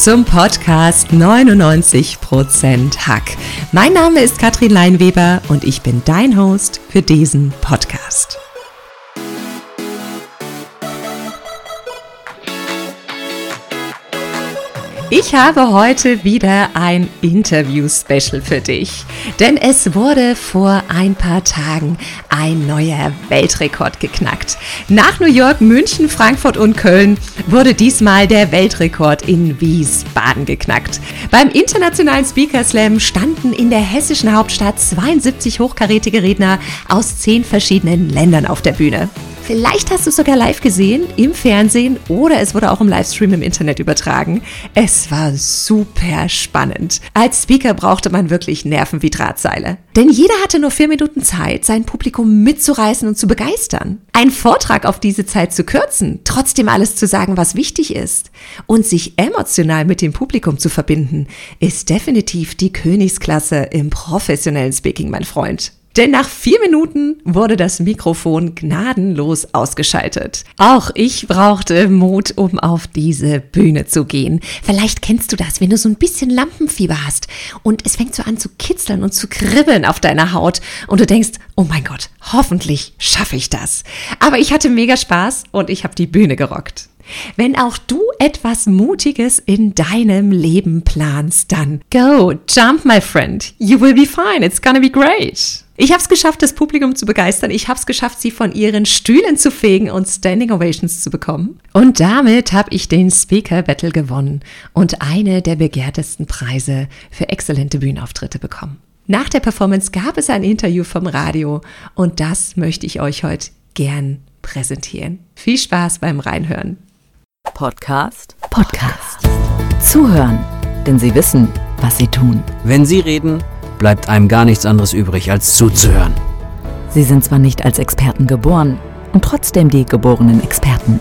zum Podcast 99% Hack. Mein Name ist Katrin Leinweber und ich bin dein Host für diesen Podcast. Ich habe heute wieder ein Interview-Special für dich, denn es wurde vor ein paar Tagen ein neuer Weltrekord geknackt. Nach New York, München, Frankfurt und Köln wurde diesmal der Weltrekord in Wiesbaden geknackt. Beim internationalen Speaker Slam standen in der hessischen Hauptstadt 72 hochkarätige Redner aus zehn verschiedenen Ländern auf der Bühne. Vielleicht hast du es sogar live gesehen, im Fernsehen oder es wurde auch im Livestream im Internet übertragen. Es war super spannend. Als Speaker brauchte man wirklich Nerven wie Drahtseile. Denn jeder hatte nur vier Minuten Zeit, sein Publikum mitzureißen und zu begeistern. Ein Vortrag auf diese Zeit zu kürzen, trotzdem alles zu sagen, was wichtig ist und sich emotional mit dem Publikum zu verbinden, ist definitiv die Königsklasse im professionellen Speaking, mein Freund. Denn nach vier Minuten wurde das Mikrofon gnadenlos ausgeschaltet. Auch ich brauchte Mut, um auf diese Bühne zu gehen. Vielleicht kennst du das, wenn du so ein bisschen Lampenfieber hast und es fängt so an zu kitzeln und zu kribbeln auf deiner Haut und du denkst, oh mein Gott, hoffentlich schaffe ich das. Aber ich hatte mega Spaß und ich habe die Bühne gerockt. Wenn auch du etwas Mutiges in deinem Leben planst, dann go, jump, my friend. You will be fine. It's gonna be great. Ich habe es geschafft, das Publikum zu begeistern. Ich habe es geschafft, sie von ihren Stühlen zu fegen und Standing Ovations zu bekommen. Und damit habe ich den Speaker Battle gewonnen und eine der begehrtesten Preise für exzellente Bühnenauftritte bekommen. Nach der Performance gab es ein Interview vom Radio und das möchte ich euch heute gern präsentieren. Viel Spaß beim Reinhören. Podcast. Podcast. Zuhören, denn sie wissen, was sie tun. Wenn sie reden, bleibt einem gar nichts anderes übrig, als zuzuhören. Sie sind zwar nicht als Experten geboren und trotzdem die geborenen Experten.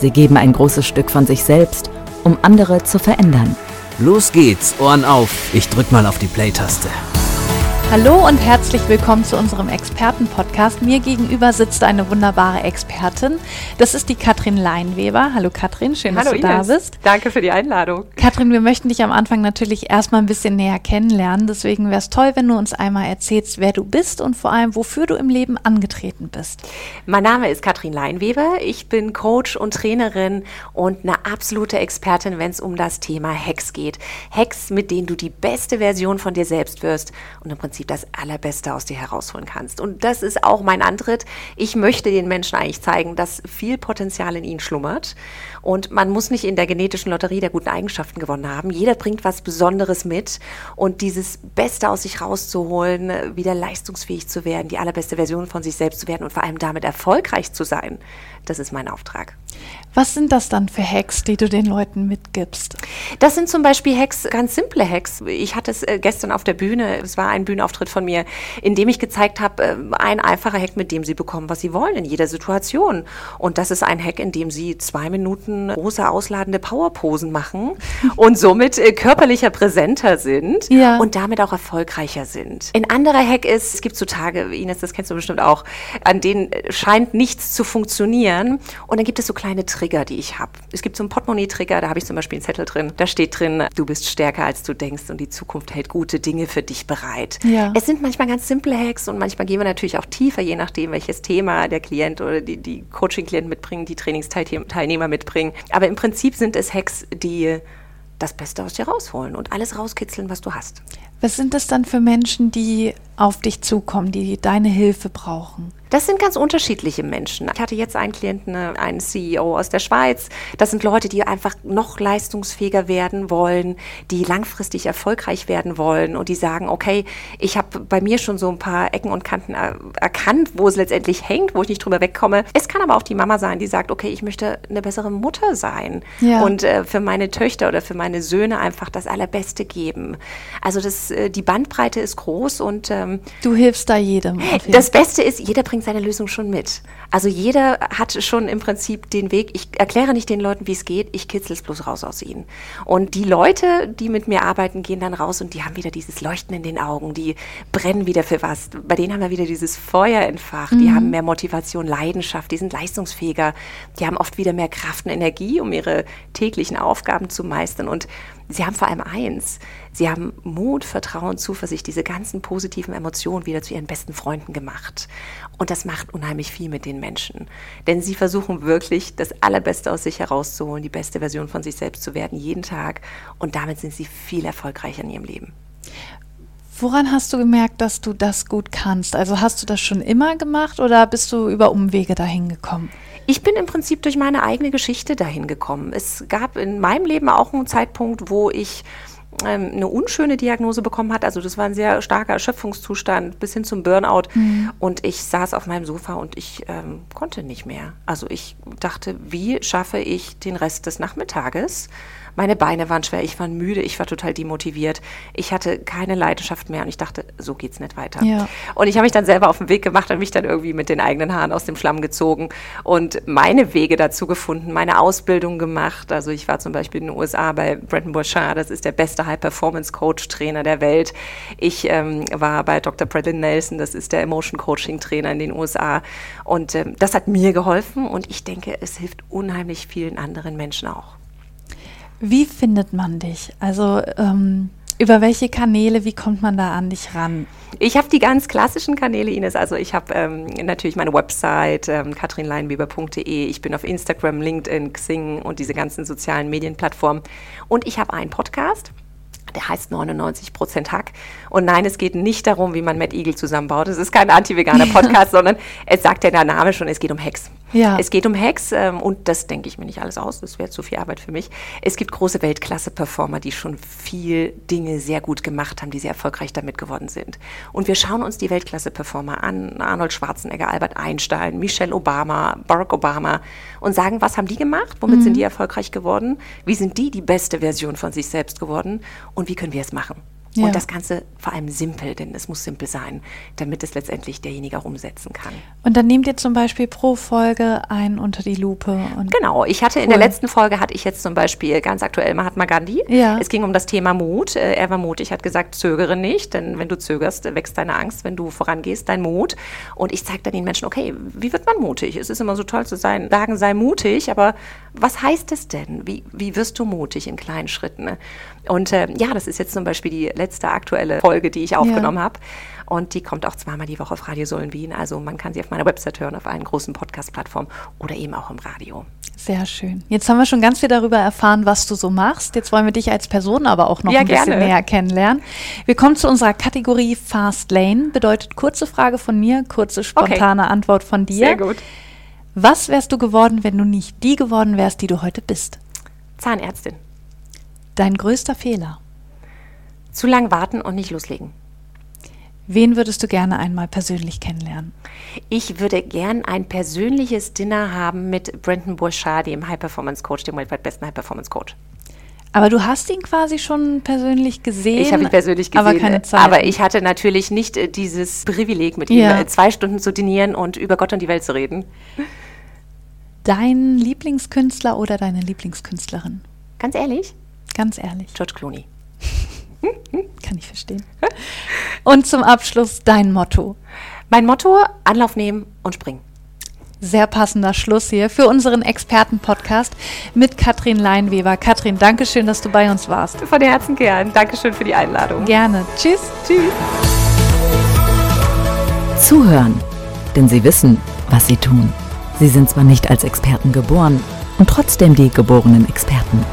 Sie geben ein großes Stück von sich selbst, um andere zu verändern. Los geht's, Ohren auf. Ich drück mal auf die Play-Taste. Hallo und herzlich willkommen zu unserem Experten-Podcast. Mir gegenüber sitzt eine wunderbare Expertin. Das ist die Katrin Leinweber. Hallo Katrin, schön, Hallo dass du Ines. da bist. Danke für die Einladung. Katrin, wir möchten dich am Anfang natürlich erstmal ein bisschen näher kennenlernen. Deswegen wäre es toll, wenn du uns einmal erzählst, wer du bist und vor allem, wofür du im Leben angetreten bist. Mein Name ist Katrin Leinweber. Ich bin Coach und Trainerin und eine absolute Expertin, wenn es um das Thema Hacks geht. Hacks, mit denen du die beste Version von dir selbst wirst und im Prinzip das Allerbeste aus dir herausholen kannst. Und das ist auch mein Antritt. Ich möchte den Menschen eigentlich zeigen, dass viel Potenzial in ihnen schlummert. Und man muss nicht in der genetischen Lotterie der guten Eigenschaften gewonnen haben. Jeder bringt was Besonderes mit. Und dieses Beste aus sich rauszuholen, wieder leistungsfähig zu werden, die allerbeste Version von sich selbst zu werden und vor allem damit erfolgreich zu sein, das ist mein Auftrag. Was sind das dann für Hacks, die du den Leuten mitgibst? Das sind zum Beispiel Hacks, ganz simple Hacks. Ich hatte es äh, gestern auf der Bühne, es war ein Bühnenauftritt von mir, in dem ich gezeigt habe, äh, ein einfacher Hack, mit dem sie bekommen, was sie wollen in jeder Situation. Und das ist ein Hack, in dem sie zwei Minuten große ausladende Powerposen machen und somit äh, körperlicher präsenter sind Ja. und damit auch erfolgreicher sind. Ein anderer Hack ist, es gibt so Tage, Ines, das kennst du bestimmt auch, an denen äh, scheint nichts zu funktionieren. Und dann gibt es so kleine Trigger, die ich habe. Es gibt so einen Portemonnaie-Trigger, da habe ich zum Beispiel einen Zettel drin. Da steht drin, du bist stärker als du denkst und die Zukunft hält gute Dinge für dich bereit. Ja. Es sind manchmal ganz simple Hacks und manchmal gehen wir natürlich auch tiefer, je nachdem, welches Thema der Klient oder die, die Coaching-Klienten mitbringen, die Trainingsteilnehmer mitbringen. Aber im Prinzip sind es Hacks, die das Beste aus dir rausholen und alles rauskitzeln, was du hast. Was sind das dann für Menschen, die auf dich zukommen, die deine Hilfe brauchen? Das sind ganz unterschiedliche Menschen. Ich hatte jetzt einen Klienten, äh, einen CEO aus der Schweiz. Das sind Leute, die einfach noch leistungsfähiger werden wollen, die langfristig erfolgreich werden wollen und die sagen, okay, ich habe bei mir schon so ein paar Ecken und Kanten er erkannt, wo es letztendlich hängt, wo ich nicht drüber wegkomme. Es kann aber auch die Mama sein, die sagt, okay, ich möchte eine bessere Mutter sein Ja. und äh, für meine Töchter oder für meine Söhne einfach das Allerbeste geben. Also das äh, die Bandbreite ist groß und ähm, du hilfst da jedem. Das Beste ist, jeder bringt seine Lösung schon mit. Also jeder hat schon im Prinzip den Weg. Ich erkläre nicht den Leuten, wie es geht, ich kitzel es bloß raus aus ihnen. Und die Leute, die mit mir arbeiten, gehen dann raus und die haben wieder dieses Leuchten in den Augen, die brennen wieder für was. Bei denen haben wir wieder dieses Feuer entfacht, mhm. die haben mehr Motivation, Leidenschaft, die sind leistungsfähiger, die haben oft wieder mehr Kraft und Energie, um ihre täglichen Aufgaben zu meistern. Und sie haben vor allem eins, sie haben Mut, Vertrauen, Zuversicht, diese ganzen positiven Emotionen wieder zu ihren besten Freunden gemacht. Und das macht unheimlich viel mit den Menschen. Denn sie versuchen wirklich, das Allerbeste aus sich herauszuholen, die beste Version von sich selbst zu werden, jeden Tag. Und damit sind sie viel erfolgreicher in ihrem Leben. Woran hast du gemerkt, dass du das gut kannst? Also hast du das schon immer gemacht oder bist du über Umwege dahin gekommen? Ich bin im Prinzip durch meine eigene Geschichte dahin gekommen. Es gab in meinem Leben auch einen Zeitpunkt, wo ich ähm, eine unschöne Diagnose bekommen hat. Also das war ein sehr starker Erschöpfungszustand bis hin zum Burnout. Mhm. Und ich saß auf meinem Sofa und ich ähm, konnte nicht mehr. Also ich dachte, wie schaffe ich den Rest des Nachmittages? Meine Beine waren schwer, ich war müde, ich war total demotiviert. Ich hatte keine Leidenschaft mehr und ich dachte, so geht's nicht weiter. Ja. Und ich habe mich dann selber auf den Weg gemacht und mich dann irgendwie mit den eigenen Haaren aus dem Schlamm gezogen und meine Wege dazu gefunden, meine Ausbildung gemacht. Also ich war zum Beispiel in den USA bei Brenton Bouchard, das ist der beste High-Performance-Coach-Trainer der Welt. Ich ähm, war bei Dr. Bradley Nelson, das ist der Emotion-Coaching-Trainer in den USA. Und ähm, das hat mir geholfen und ich denke, es hilft unheimlich vielen anderen Menschen auch. Wie findet man dich? Also ähm, über welche Kanäle, wie kommt man da an dich ran? Ich habe die ganz klassischen Kanäle, Ines. Also ich habe ähm, natürlich meine Website, ähm, katrinleinweber.de. Ich bin auf Instagram, LinkedIn, Xing und diese ganzen sozialen Medienplattformen. Und ich habe einen Podcast. Der heißt 99% Hack. Und nein, es geht nicht darum, wie man Matt Eagle zusammenbaut. Es ist kein anti-veganer Podcast, sondern es sagt ja der Name schon, es geht um Hacks. Ja. Es geht um Hacks ähm, und das denke ich mir nicht alles aus, das wäre zu viel Arbeit für mich. Es gibt große Weltklasse-Performer, die schon viel Dinge sehr gut gemacht haben, die sehr erfolgreich damit geworden sind. Und wir schauen uns die Weltklasse-Performer an, Arnold Schwarzenegger, Albert Einstein, Michelle Obama, Barack Obama und sagen, was haben die gemacht, womit mhm. sind die erfolgreich geworden, wie sind die die beste Version von sich selbst geworden und wie können wir es machen. Ja. Und das Ganze vor allem simpel, denn es muss simpel sein, damit es letztendlich derjenige auch umsetzen kann. Und dann nehmt ihr zum Beispiel pro Folge einen unter die Lupe. genau, ich hatte cool. in der letzten Folge hatte ich jetzt zum Beispiel ganz aktuell Mahatma Gandhi. Ja. Es ging um das Thema Mut. Äh, er war mutig, hat gesagt, zögere nicht, denn wenn du zögerst, wächst deine Angst, wenn du vorangehst, dein Mut. Und ich zeige dann den Menschen, okay, wie wird man mutig? Es ist immer so toll zu sein, sagen, sei mutig, aber was heißt es denn? Wie, wie wirst du mutig in kleinen Schritten? Und äh, ja, das ist jetzt zum Beispiel die letzte aktuelle Folge, die ich aufgenommen ja. habe. Und die kommt auch zweimal die Woche auf Radio Sohlen Wien. Also man kann sie auf meiner Website hören, auf allen großen Podcast-Plattformen oder eben auch im Radio. Sehr schön. Jetzt haben wir schon ganz viel darüber erfahren, was du so machst. Jetzt wollen wir dich als Person aber auch noch ja, ein bisschen gerne. näher kennenlernen. Wir kommen zu unserer Kategorie Fast Lane. Bedeutet kurze Frage von mir, kurze spontane okay. Antwort von dir. Sehr gut. Was wärst du geworden, wenn du nicht die geworden wärst, die du heute bist? Zahnärztin. Dein größter Fehler? Zu lang warten und nicht loslegen. Wen würdest du gerne einmal persönlich kennenlernen? Ich würde gern ein persönliches Dinner haben mit Brenton Bourchard, dem High Performance Coach, dem weltweit besten High Performance Coach. Aber du hast ihn quasi schon persönlich gesehen. Ich habe ihn persönlich gesehen, aber, keine Zeit. aber ich hatte natürlich nicht äh, dieses Privileg, mit ja. ihm äh, zwei Stunden zu dinieren und über Gott und die Welt zu reden. Dein Lieblingskünstler oder deine Lieblingskünstlerin? Ganz ehrlich? Ganz ehrlich. George Clooney. Ich verstehen. Und zum Abschluss dein Motto. Mein Motto: Anlauf nehmen und springen. Sehr passender Schluss hier für unseren Experten-Podcast mit Katrin Leinweber. Katrin, danke schön, dass du bei uns warst. Von Herzen gern. Dankeschön für die Einladung. Gerne. Tschüss. Tschüss. Zuhören, denn sie wissen, was sie tun. Sie sind zwar nicht als Experten geboren und trotzdem die geborenen Experten.